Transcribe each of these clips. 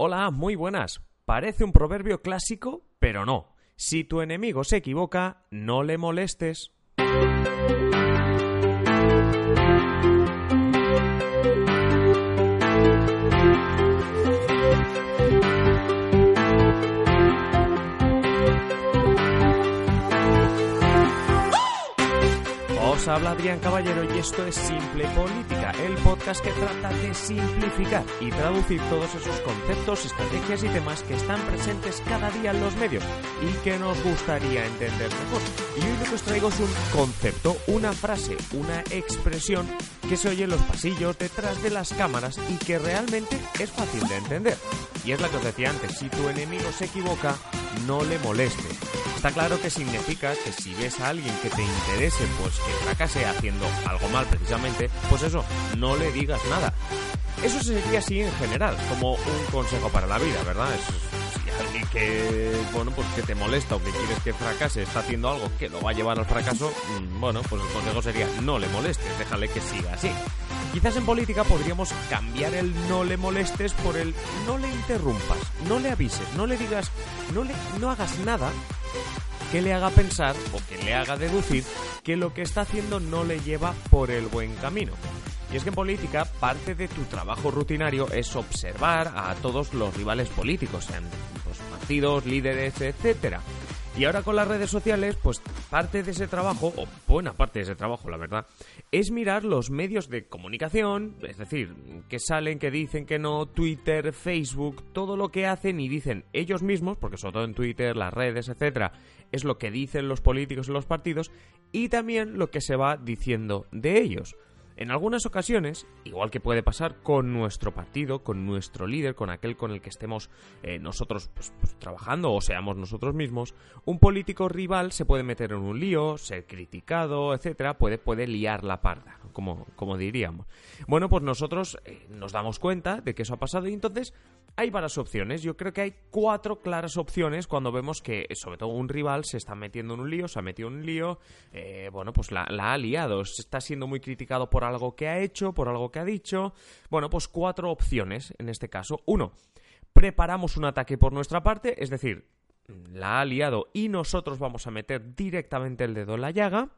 Hola, muy buenas. Parece un proverbio clásico, pero no. Si tu enemigo se equivoca, no le molestes. Os habla Adrián Caballero y esto es Simple Política, el podcast que trata de simplificar y traducir todos esos conceptos, estrategias y temas que están presentes cada día en los medios y que nos gustaría entender mejor. Y hoy lo que os traigo es un concepto, una frase, una expresión que se oye en los pasillos, detrás de las cámaras y que realmente es fácil de entender. Y es la que os decía antes, si tu enemigo se equivoca, no le moleste. Está claro que significa que si ves a alguien que te interese, pues que fracase haciendo algo mal precisamente, pues eso, no le digas nada. Eso sería así en general, como un consejo para la vida, ¿verdad? Es, si alguien que, bueno, pues que te molesta o que quieres que fracase está haciendo algo que lo va a llevar al fracaso, mm, bueno, pues el consejo sería no le molestes, déjale que siga así. Quizás en política podríamos cambiar el no le molestes por el no le interrumpas, no le avises, no le digas, no, le, no hagas nada que le haga pensar o que le haga deducir que lo que está haciendo no le lleva por el buen camino. Y es que en política parte de tu trabajo rutinario es observar a todos los rivales políticos, sean los partidos, líderes, etcétera. Y ahora con las redes sociales, pues parte de ese trabajo, o buena parte de ese trabajo, la verdad, es mirar los medios de comunicación, es decir, que salen, que dicen que no, Twitter, Facebook, todo lo que hacen y dicen ellos mismos, porque sobre todo en Twitter, las redes, etcétera, es lo que dicen los políticos y los partidos, y también lo que se va diciendo de ellos. En algunas ocasiones, igual que puede pasar con nuestro partido, con nuestro líder, con aquel con el que estemos eh, nosotros pues, pues, trabajando o seamos nosotros mismos, un político rival se puede meter en un lío, ser criticado, etcétera, puede, puede liar la parda, como, como diríamos. Bueno, pues nosotros eh, nos damos cuenta de que eso ha pasado y entonces hay varias opciones. Yo creo que hay cuatro claras opciones cuando vemos que, sobre todo, un rival se está metiendo en un lío, se ha metido en un lío, eh, bueno, pues la, la, ha liado, está siendo muy criticado por algo que ha hecho, por algo que ha dicho. Bueno, pues cuatro opciones en este caso. Uno, preparamos un ataque por nuestra parte, es decir, la ha liado y nosotros vamos a meter directamente el dedo en la llaga.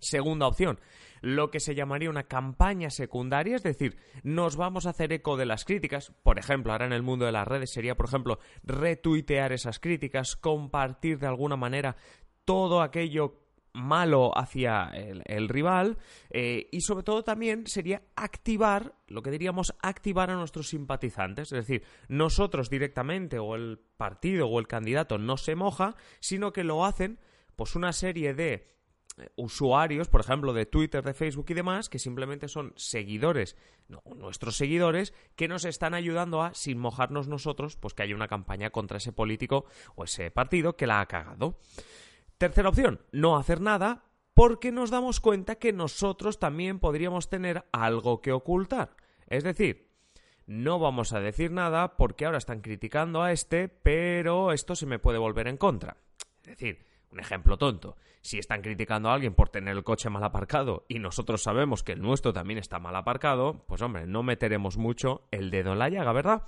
Segunda opción, lo que se llamaría una campaña secundaria, es decir, nos vamos a hacer eco de las críticas. Por ejemplo, ahora en el mundo de las redes sería, por ejemplo, retuitear esas críticas, compartir de alguna manera todo aquello malo hacia el, rival eh, y sobre todo también sería activar lo que diríamos activar a nuestros simpatizantes es decir nosotros directamente o el partido o el candidato no se moja sino que lo hacen pues una serie de usuarios, por ejemplo, de Twitter, de Facebook y demás, que simplemente son seguidores, no, nuestros seguidores, que nos están ayudando a, sin mojarnos nosotros, pues que haya una campaña contra ese político o ese partido que la ha cagado. Tercera opción, no hacer nada porque nos damos cuenta que nosotros también podríamos tener algo que ocultar. Es decir, no vamos a decir nada porque ahora están criticando a este, pero esto se me puede volver en contra. Es decir, un ejemplo tonto. Si están criticando a alguien por tener el coche mal aparcado y nosotros sabemos que el nuestro también está mal aparcado, pues hombre, no meteremos mucho el dedo en la llaga, ¿verdad?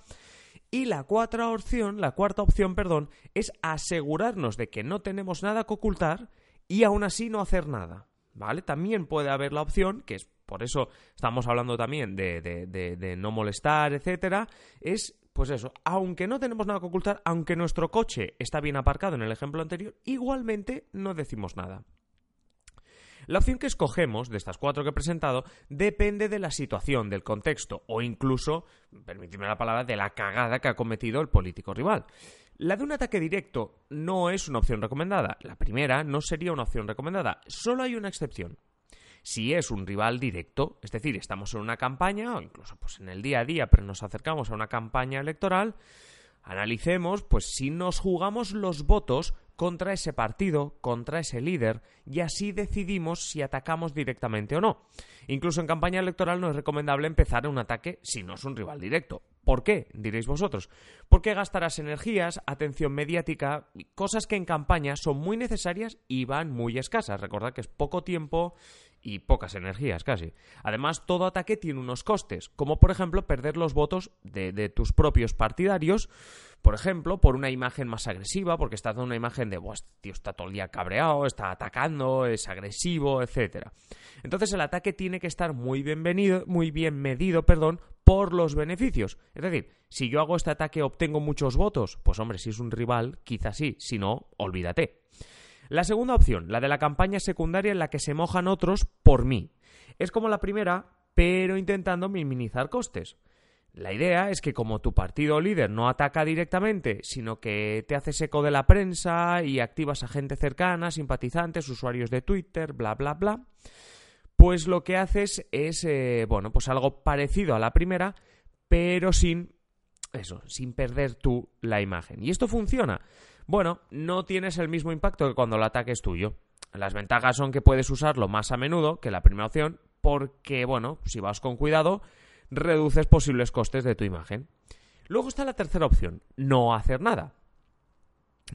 Y la cuarta opción, la cuarta opción, perdón, es asegurarnos de que no tenemos nada que ocultar y aún así no hacer nada. ¿Vale? También puede haber la opción, que es por eso estamos hablando también de, de, de, de no molestar, etcétera, es pues eso, aunque no tenemos nada que ocultar, aunque nuestro coche está bien aparcado en el ejemplo anterior, igualmente no decimos nada. La opción que escogemos de estas cuatro que he presentado depende de la situación, del contexto o incluso, permitidme la palabra, de la cagada que ha cometido el político rival. La de un ataque directo no es una opción recomendada. La primera no sería una opción recomendada. Solo hay una excepción si es un rival directo, es decir, estamos en una campaña o incluso pues en el día a día, pero nos acercamos a una campaña electoral, analicemos pues si nos jugamos los votos contra ese partido, contra ese líder, y así decidimos si atacamos directamente o no. Incluso en campaña electoral no es recomendable empezar un ataque si no es un rival directo. ¿Por qué? Diréis vosotros. Porque gastarás energías, atención mediática, cosas que en campaña son muy necesarias y van muy escasas. Recordad que es poco tiempo y pocas energías casi. Además, todo ataque tiene unos costes, como por ejemplo perder los votos de, tus propios partidarios, por ejemplo, por una imagen más agresiva, porque estás dando una imagen de, este tío está todo el día cabreado, está atacando, es agresivo, etcétera. Entonces el ataque tiene que estar muy bien, muy bien medido, perdón, por los beneficios. Es decir, si yo hago este ataque obtengo muchos votos, pues hombre, si es un rival, quizás sí, si no, olvídate. La segunda opción, la de la campaña secundaria en la que se mojan otros por mí. Es como la primera, pero intentando minimizar costes. La idea es que como tu partido líder no ataca directamente, sino que te haces eco de la prensa y activas a gente cercana, simpatizantes, usuarios de Twitter, bla, bla, bla, pues lo que haces es, eh, bueno, pues algo parecido a la primera, pero sin eso, sin perder tú la imagen. ¿Y esto funciona? Bueno, no tienes el mismo impacto que cuando el ataque es tuyo. Las ventajas son que puedes usarlo más a menudo que la primera opción, porque, bueno, si vas con cuidado, reduces posibles costes de tu imagen. Luego está la tercera opción, no hacer nada.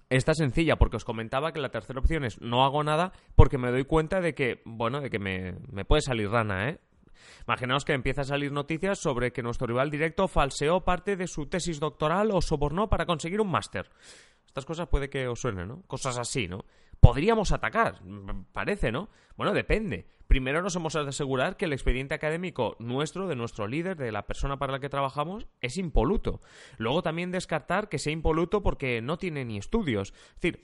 Esta es sencilla porque os comentaba que la tercera opción es no hago nada porque me doy cuenta de que, bueno, de que me, me puede salir rana, ¿eh? Imaginaos que empieza a salir noticias sobre que nuestro rival directo falseó parte de su tesis doctoral o sobornó para conseguir un máster. Estas cosas puede que os suenen, ¿no? Cosas así, ¿no? Podríamos atacar, parece, ¿no? Bueno, depende. Primero nos hemos de asegurar que el expediente académico nuestro, de nuestro líder, de la persona para la que trabajamos, es impoluto. Luego también descartar que sea impoluto porque no tiene ni estudios. Es decir,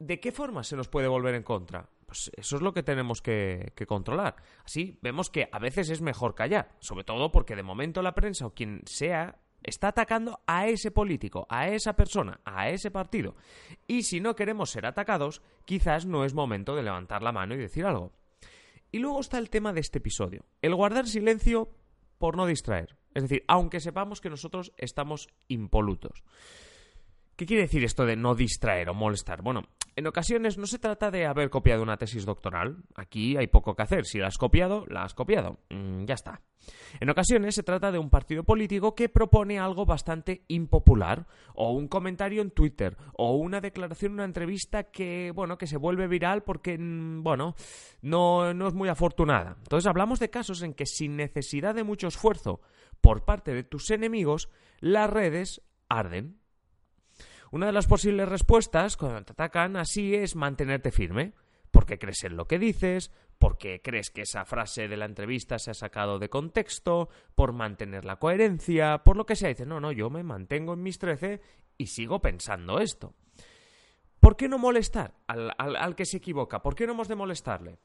¿de qué forma se nos puede volver en contra? Pues eso es lo que tenemos que, que, controlar. Así vemos que a veces es mejor callar, sobre todo porque de momento la prensa o quien sea está atacando a ese político, a esa persona, a ese partido. Y si no queremos ser atacados, quizás no es momento de levantar la mano y decir algo. Y luego está el tema de este episodio, el guardar silencio por no distraer. Es decir, aunque sepamos que nosotros estamos impolutos. ¿Qué quiere decir esto de no distraer o molestar? Bueno, en ocasiones no se trata de haber copiado una tesis doctoral. Aquí hay poco que hacer. Si la has copiado, la has copiado. Mm, ya está. En ocasiones se trata de un partido político que propone algo bastante impopular, o un comentario en Twitter, o una declaración en una entrevista que, bueno, que se vuelve viral porque, mm, bueno, no, no es muy afortunada. Entonces hablamos de casos en que sin necesidad de mucho esfuerzo por parte de tus enemigos, las redes arden. Una de las posibles respuestas cuando te atacan así es mantenerte firme, porque crees en lo que dices, porque crees que esa frase de la entrevista se ha sacado de contexto, por mantener la coherencia, por lo que sea. Dices, no, no, yo me mantengo en mis trece y sigo pensando esto. ¿Por qué no molestar al, al que se equivoca? ¿Por qué no hemos de molestarle?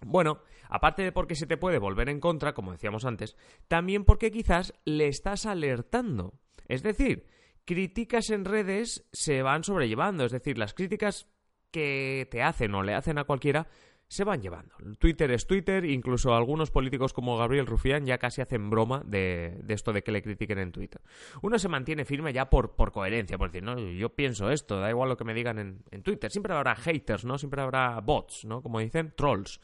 Bueno, aparte de porque se te puede volver en contra, como decíamos antes, también porque quizás le estás alertando. Es decir, críticas en redes se van sobrellevando, es decir, las críticas que te hacen o le hacen a cualquiera se van llevando. Twitter es Twitter, incluso algunos políticos como Gabriel Rufián ya casi hacen broma de, esto de que le critiquen en Twitter. Uno se mantiene firme ya por, coherencia, por decir, no, yo pienso esto, da igual lo que me digan en, en Twitter. Siempre habrá haters, ¿no? Siempre habrá bots, ¿no? Como dicen, trolls.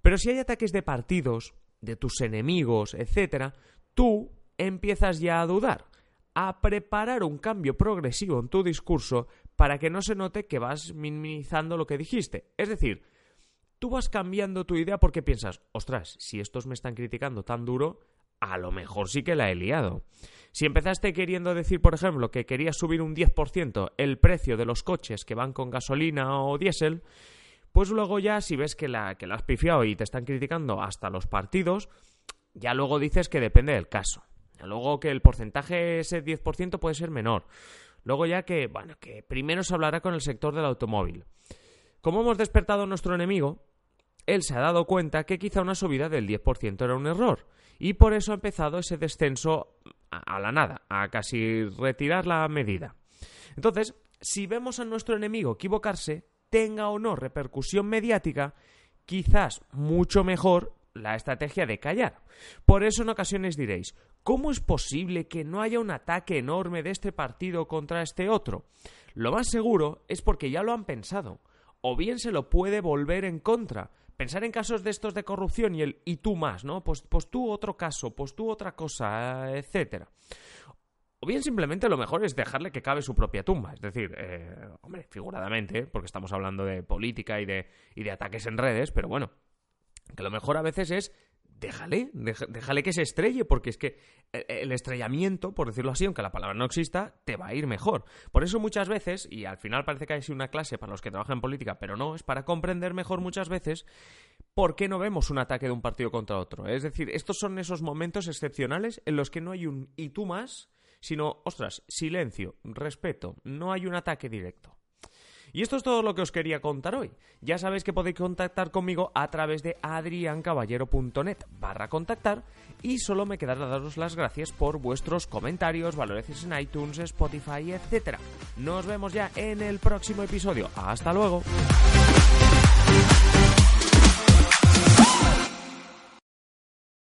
Pero si hay ataques de partidos, de tus enemigos, etcétera, tú empiezas ya a dudar a preparar un cambio progresivo en tu discurso para que no se note que vas minimizando lo que dijiste. Es decir, tú vas cambiando tu idea porque piensas, ostras, si estos me están criticando tan duro, a lo mejor sí que la he liado. Si empezaste queriendo decir, por ejemplo, que querías subir un 10% el precio de los coches que van con gasolina o diésel, pues luego ya si ves que la, que la has pifiado y te están criticando hasta los partidos, ya luego dices que depende del caso. Luego que el porcentaje, ese 10%, puede ser menor. Luego ya que, bueno, que primero se hablará con el sector del automóvil. Como hemos despertado a nuestro enemigo, él se ha dado cuenta que quizá una subida del 10% era un error. Y por eso ha empezado ese descenso a la nada, a casi retirar la medida. Entonces, si vemos a nuestro enemigo equivocarse, tenga o no repercusión mediática, quizás mucho mejor la estrategia de callar. Por eso en ocasiones diréis, ¿cómo es posible que no haya un ataque enorme de este partido contra este otro? Lo más seguro es porque ya lo han pensado, o bien se lo puede volver en contra. Pensar en casos de estos de corrupción y el y tú más, ¿no? Pues, pues tú otro caso, pues tú otra cosa, etcétera. O bien simplemente lo mejor es dejarle que cabe su propia tumba. Es decir, eh, hombre, figuradamente, porque estamos hablando de política y de, y de ataques en redes, pero bueno, Que lo mejor a veces es déjale, déjale que se estrelle, porque es que eh, el estrellamiento, por decirlo así, aunque la palabra no exista, te va a ir mejor. Por eso muchas veces, y al final parece que hay una clase para los que trabajan en política, pero no, es para comprender mejor muchas veces por qué no vemos un ataque de un partido contra otro. Es decir, estos son esos momentos excepcionales en los que no hay un y tú más, sino, ostras, silencio, respeto, no hay un ataque directo. Y esto es todo lo que os quería contar hoy. Ya sabéis que podéis contactar conmigo a través de adriancaballero.net barra contactar y solo me quedará daros las gracias por vuestros comentarios, valoraciones en iTunes, Spotify, etc. Nos vemos ya en el próximo episodio. Hasta luego.